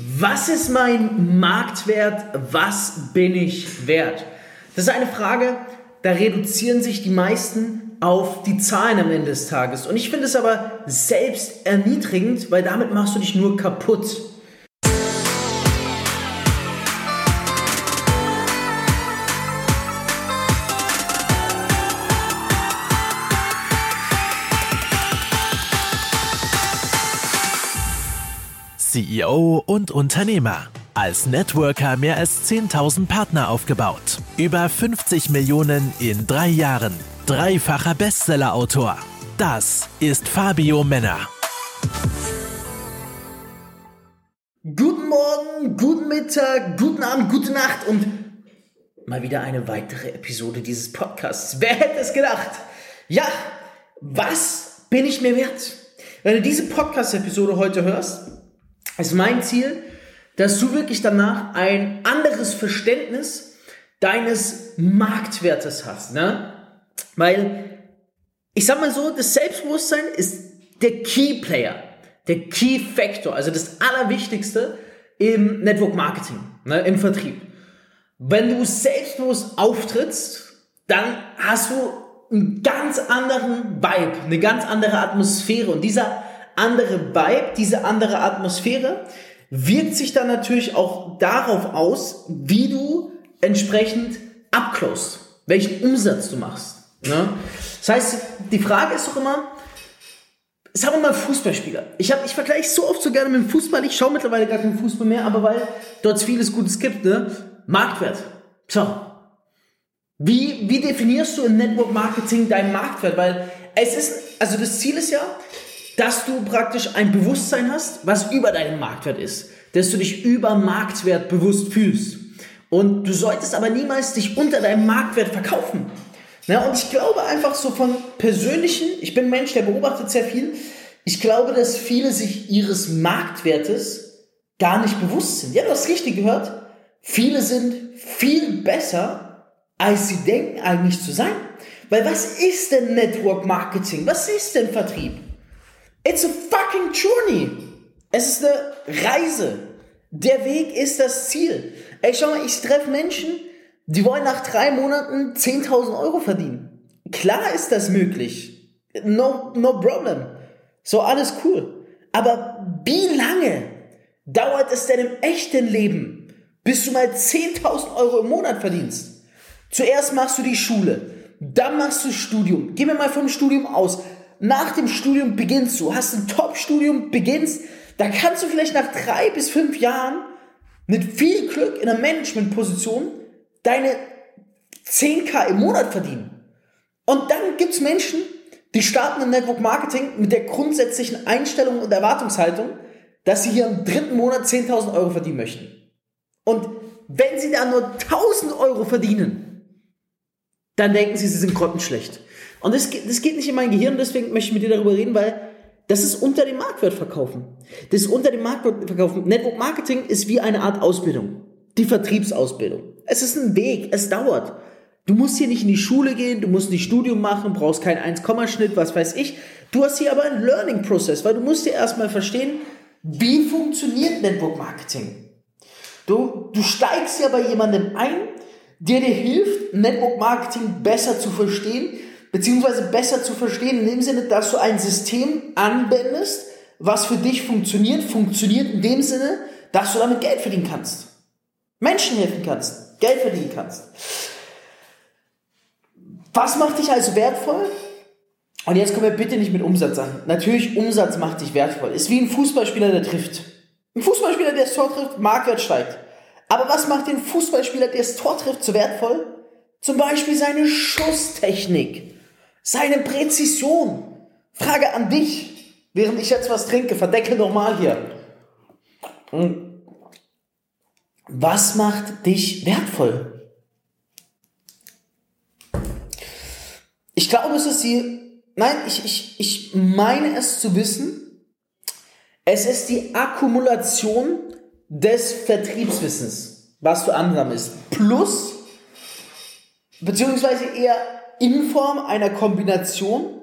Was ist mein Marktwert? Was bin ich wert? Das ist eine Frage, da reduzieren sich die meisten auf die Zahlen am Ende des Tages. Und ich finde es aber selbst erniedrigend, weil damit machst du dich nur kaputt. CEO und Unternehmer. Als Networker mehr als 10.000 Partner aufgebaut. Über 50 Millionen in drei Jahren. Dreifacher Bestsellerautor. Das ist Fabio Männer. Guten Morgen, guten Mittag, guten Abend, gute Nacht und mal wieder eine weitere Episode dieses Podcasts. Wer hätte es gedacht? Ja, was bin ich mir wert? Wenn du diese Podcast-Episode heute hörst, ist mein Ziel, dass du wirklich danach ein anderes Verständnis deines Marktwertes hast. Ne? Weil, ich sag mal so, das Selbstbewusstsein ist der Key Player, der Key Factor, also das Allerwichtigste im Network Marketing, ne, im Vertrieb. Wenn du selbstbewusst auftrittst, dann hast du einen ganz anderen Vibe, eine ganz andere Atmosphäre. Und dieser andere Vibe, diese andere Atmosphäre wirkt sich dann natürlich auch darauf aus, wie du entsprechend abclosed, welchen Umsatz du machst. Ne? Das heißt, die Frage ist doch immer, sagen wir mal Fußballspieler. Ich, ich vergleiche so oft so gerne mit dem Fußball. Ich schaue mittlerweile gar keinen Fußball mehr, aber weil dort vieles Gutes gibt. Ne? Marktwert. So. Wie, wie definierst du im Network Marketing deinen Marktwert? Weil es ist, also das Ziel ist ja, dass du praktisch ein Bewusstsein hast, was über deinem Marktwert ist, dass du dich über Marktwert bewusst fühlst. Und du solltest aber niemals dich unter deinem Marktwert verkaufen. Ja, und ich glaube einfach so von persönlichen, ich bin Mensch, der beobachtet sehr viel, ich glaube, dass viele sich ihres Marktwertes gar nicht bewusst sind. Ja, du hast richtig gehört. Viele sind viel besser, als sie denken eigentlich zu sein. Weil was ist denn Network Marketing? Was ist denn Vertrieb? It's a fucking journey. Es ist eine Reise. Der Weg ist das Ziel. Ey, schau mal, ich treffe Menschen, die wollen nach drei Monaten 10.000 Euro verdienen. Klar ist das möglich. No, no problem. So, alles cool. Aber wie lange dauert es denn im echten Leben, bis du mal 10.000 Euro im Monat verdienst? Zuerst machst du die Schule, dann machst du Studium. Gehen wir mal vom Studium aus nach dem Studium beginnst du, hast ein Top-Studium, beginnst, da kannst du vielleicht nach drei bis fünf Jahren mit viel Glück in einer Management-Position deine 10k im Monat verdienen. Und dann gibt's Menschen, die starten im Network Marketing mit der grundsätzlichen Einstellung und Erwartungshaltung, dass sie hier im dritten Monat 10.000 Euro verdienen möchten. Und wenn sie da nur 1.000 Euro verdienen, dann denken sie, sie sind grottenschlecht. Und das, das geht nicht in mein Gehirn, deswegen möchte ich mit dir darüber reden, weil das ist unter dem Marktwert verkaufen. Das ist unter dem Marktwert verkaufen. Network Marketing ist wie eine Art Ausbildung. Die Vertriebsausbildung. Es ist ein Weg, es dauert. Du musst hier nicht in die Schule gehen, du musst nicht Studium machen, brauchst keinen 1-Schnitt, was weiß ich. Du hast hier aber einen Learning Process, weil du musst dir erstmal verstehen, wie funktioniert Network Marketing. Du, du steigst ja bei jemandem ein, der dir hilft, Network Marketing besser zu verstehen, beziehungsweise besser zu verstehen, in dem Sinne, dass du ein System anwendest, was für dich funktioniert, funktioniert in dem Sinne, dass du damit Geld verdienen kannst. Menschen helfen kannst, Geld verdienen kannst. Was macht dich also wertvoll? Und jetzt kommen wir bitte nicht mit Umsatz an. Natürlich, Umsatz macht dich wertvoll. Ist wie ein Fußballspieler, der trifft. Ein Fußballspieler, der das Tor trifft, Marktwert steigt. Aber was macht den Fußballspieler, der das Tor trifft, so wertvoll? Zum Beispiel seine Schusstechnik seine Präzision. Frage an dich, während ich jetzt was trinke, verdecke nochmal hier. Hm. Was macht dich wertvoll? Ich glaube, es ist die, nein, ich, ich, ich meine es zu wissen, es ist die Akkumulation des Vertriebswissens, was du ansammelst, plus, beziehungsweise eher in Form einer Kombination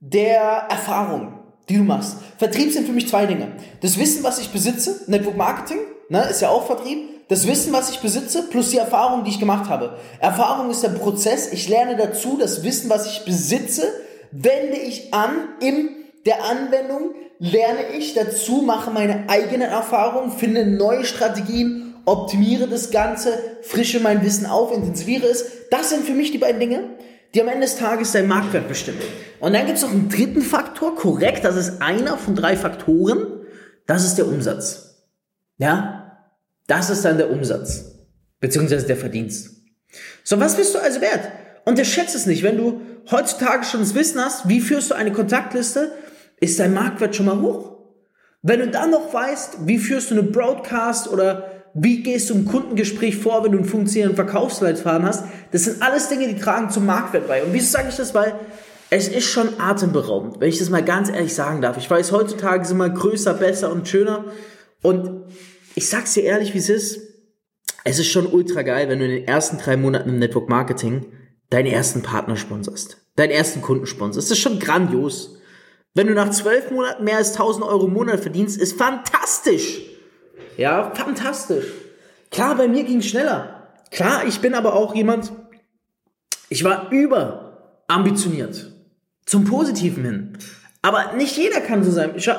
der Erfahrung. die du machst. Vertrieb sind für mich zwei Dinge. Das Wissen, was ich besitze, Network Marketing, ne, ist ja auch Vertrieb. Das Wissen, was ich besitze, plus die Erfahrung, die ich gemacht habe. Erfahrung ist der Prozess. Ich lerne dazu. Das Wissen, was ich besitze, wende ich an in der Anwendung, lerne ich dazu, mache meine eigene Erfahrung, finde neue Strategien, optimiere das Ganze, frische mein Wissen auf, intensiviere es. Das sind für mich die beiden Dinge, die am Ende des Tages deinen Marktwert bestimmen. Und dann gibt es noch einen dritten Faktor, korrekt, das ist einer von drei Faktoren, das ist der Umsatz. Ja, das ist dann der Umsatz, beziehungsweise der Verdienst. So, was bist du also wert? Unterschätze es nicht, wenn du heutzutage schon das Wissen hast, wie führst du eine Kontaktliste, ist dein Marktwert schon mal hoch. Wenn du dann noch weißt, wie führst du eine Broadcast oder wie gehst du im Kundengespräch vor, wenn du einen funktionierenden Verkaufsleitfaden hast, das sind alles Dinge, die tragen zum Marktwert bei. Und wieso sage ich das? Weil es ist schon atemberaubend, wenn ich das mal ganz ehrlich sagen darf. Ich weiß, heutzutage sind wir größer, besser und schöner. Und ich sag's dir ehrlich, wie es ist. Es ist schon ultra geil, wenn du in den ersten drei Monaten im Network Marketing deinen ersten Partner sponsorst, deinen ersten Kunden sponsorst. Das ist schon grandios. Wenn du nach zwölf Monaten mehr als 1000 Euro im Monat verdienst, ist fantastisch. Ja, fantastisch. Klar, bei mir ging es schneller. Klar, ich bin aber auch jemand, ich war über ambitioniert. Zum Positiven hin. Aber nicht jeder kann so sein. Ich,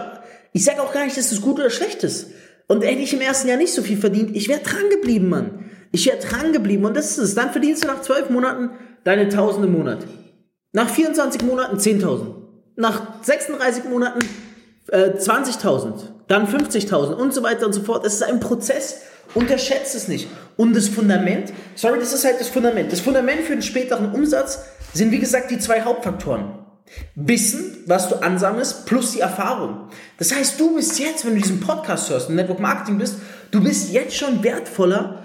ich sage auch gar nicht, dass das gut oder schlecht ist. Und hätte ich im ersten Jahr nicht so viel verdient, ich wäre dran geblieben, Mann. Ich wäre dran geblieben und das ist es. Dann verdienst du nach zwölf Monaten deine 1000 im Monat. Nach 24 Monaten 10.000 nach 36 Monaten äh, 20.000, dann 50.000 und so weiter und so fort. Es ist ein Prozess. Unterschätzt es nicht. Und das Fundament, sorry, das ist halt das Fundament. Das Fundament für den späteren Umsatz sind, wie gesagt, die zwei Hauptfaktoren. Wissen, was du ansammelst, plus die Erfahrung. Das heißt, du bist jetzt, wenn du diesen Podcast hörst und Network Marketing bist, du bist jetzt schon wertvoller,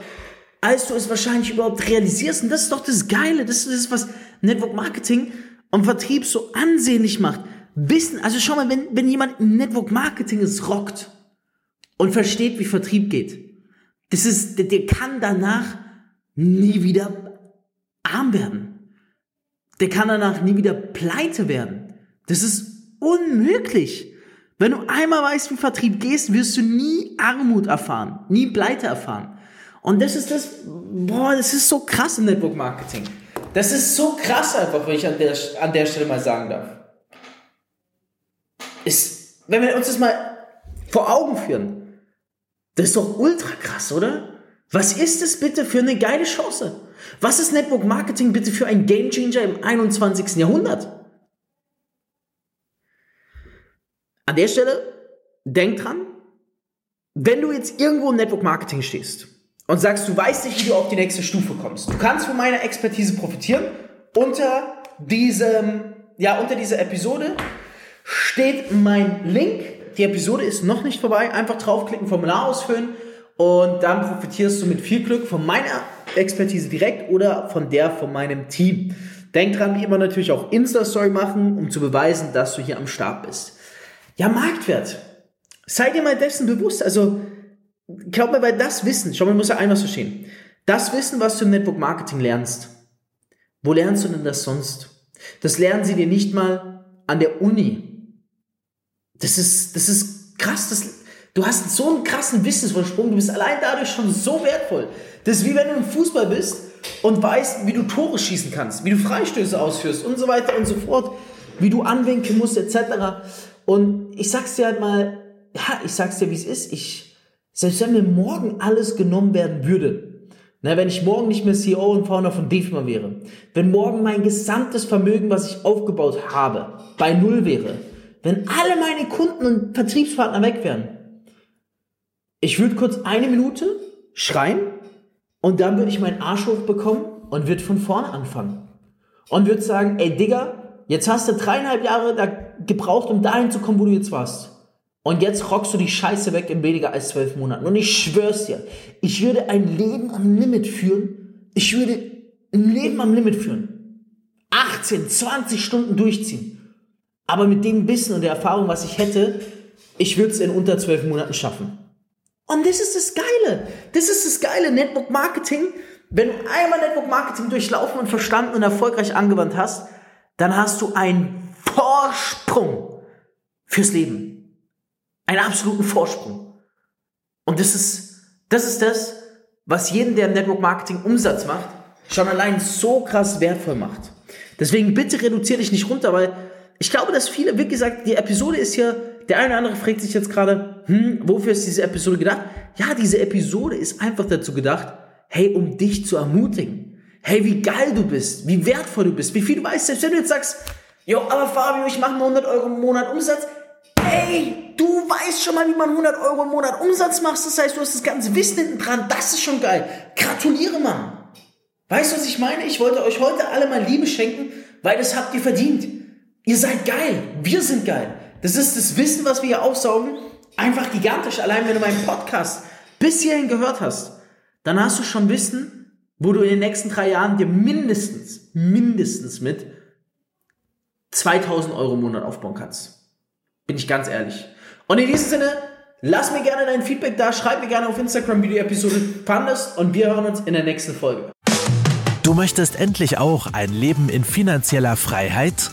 als du es wahrscheinlich überhaupt realisierst. Und das ist doch das Geile. Das ist das, was Network Marketing und Vertrieb so ansehnlich macht. Wissen, also schau mal, wenn, wenn jemand im Network Marketing es rockt und versteht, wie Vertrieb geht, das ist, der, der kann danach nie wieder arm werden. Der kann danach nie wieder pleite werden. Das ist unmöglich. Wenn du einmal weißt, wie Vertrieb geht, wirst du nie Armut erfahren, nie Pleite erfahren. Und das ist das, boah, das ist so krass im Network Marketing. Das ist so krass einfach, wenn ich an der, an der Stelle mal sagen darf. Ist, wenn wir uns das mal vor Augen führen, das ist doch ultra krass, oder? Was ist es bitte für eine geile Chance? Was ist Network Marketing bitte für ein Game Changer im 21. Jahrhundert? An der Stelle, denk dran, wenn du jetzt irgendwo im Network Marketing stehst und sagst, du weißt nicht, wie du auf die nächste Stufe kommst. Du kannst von meiner Expertise profitieren. Unter diesem, ja, unter dieser Episode steht mein Link. Die Episode ist noch nicht vorbei. Einfach draufklicken, Formular ausfüllen und dann profitierst du mit viel Glück von meiner Expertise direkt oder von der von meinem Team. Denk dran, wie immer natürlich auch Insta-Story machen, um zu beweisen, dass du hier am Start bist. Ja, Marktwert. Sei dir mal dessen bewusst. Also, glaub mir, weil das Wissen, schau mal, muss ja einmal verstehen. Das Wissen, was du im Network Marketing lernst, wo lernst du denn das sonst? Das lernen sie dir nicht mal an der Uni. Das ist, das ist krass. Das, du hast so einen krassen Wissensvorsprung. Du bist allein dadurch schon so wertvoll. Das ist wie wenn du im Fußball bist und weißt, wie du Tore schießen kannst, wie du Freistöße ausführst und so weiter und so fort, wie du anwinken musst, etc. Und ich sag's dir halt mal, ja, ich sag's dir, wie es ist. Ich, selbst wenn mir morgen alles genommen werden würde, na, wenn ich morgen nicht mehr CEO und Founder von DEFMA wäre, wenn morgen mein gesamtes Vermögen, was ich aufgebaut habe, bei Null wäre, wenn alle meine Kunden und Vertriebspartner weg wären, ich würde kurz eine Minute schreien und dann würde ich meinen Arsch hochbekommen und würde von vorne anfangen. Und würde sagen, ey Digga, jetzt hast du dreieinhalb Jahre da gebraucht, um dahin zu kommen, wo du jetzt warst. Und jetzt rockst du die Scheiße weg in weniger als zwölf Monaten. Und ich schwör's dir, ich würde ein Leben am Limit führen. Ich würde ein Leben am Limit führen. 18, 20 Stunden durchziehen. Aber mit dem Wissen und der Erfahrung, was ich hätte, ich würde es in unter zwölf Monaten schaffen. Und das ist das Geile. Das ist das Geile. Network Marketing. Wenn du einmal Network Marketing durchlaufen und verstanden und erfolgreich angewandt hast, dann hast du einen Vorsprung fürs Leben. Einen absoluten Vorsprung. Und das ist, das ist das, was jeden, der im Network Marketing Umsatz macht, schon allein so krass wertvoll macht. Deswegen bitte reduziere dich nicht runter, weil ich glaube, dass viele, wie gesagt, die Episode ist hier, der eine oder andere fragt sich jetzt gerade, hm, wofür ist diese Episode gedacht? Ja, diese Episode ist einfach dazu gedacht, hey, um dich zu ermutigen. Hey, wie geil du bist, wie wertvoll du bist, wie viel du weißt, selbst wenn du jetzt sagst, jo, aber Fabio, ich mache nur 100 Euro im Monat Umsatz. Hey, du weißt schon mal, wie man 100 Euro im Monat Umsatz macht. Das heißt, du hast das ganze Wissen hinten dran. Das ist schon geil. Gratuliere, Mann. Weißt du, was ich meine? Ich wollte euch heute alle mal Liebe schenken, weil das habt ihr verdient. Ihr seid geil. Wir sind geil. Das ist das Wissen, was wir hier aufsaugen. Einfach gigantisch. Allein wenn du meinen Podcast bis hierhin gehört hast, dann hast du schon Wissen, wo du in den nächsten drei Jahren dir mindestens, mindestens mit 2000 Euro im Monat aufbauen kannst. Bin ich ganz ehrlich. Und in diesem Sinne, lass mir gerne dein Feedback da, schreib mir gerne auf Instagram, wie die Episode fandest und wir hören uns in der nächsten Folge. Du möchtest endlich auch ein Leben in finanzieller Freiheit?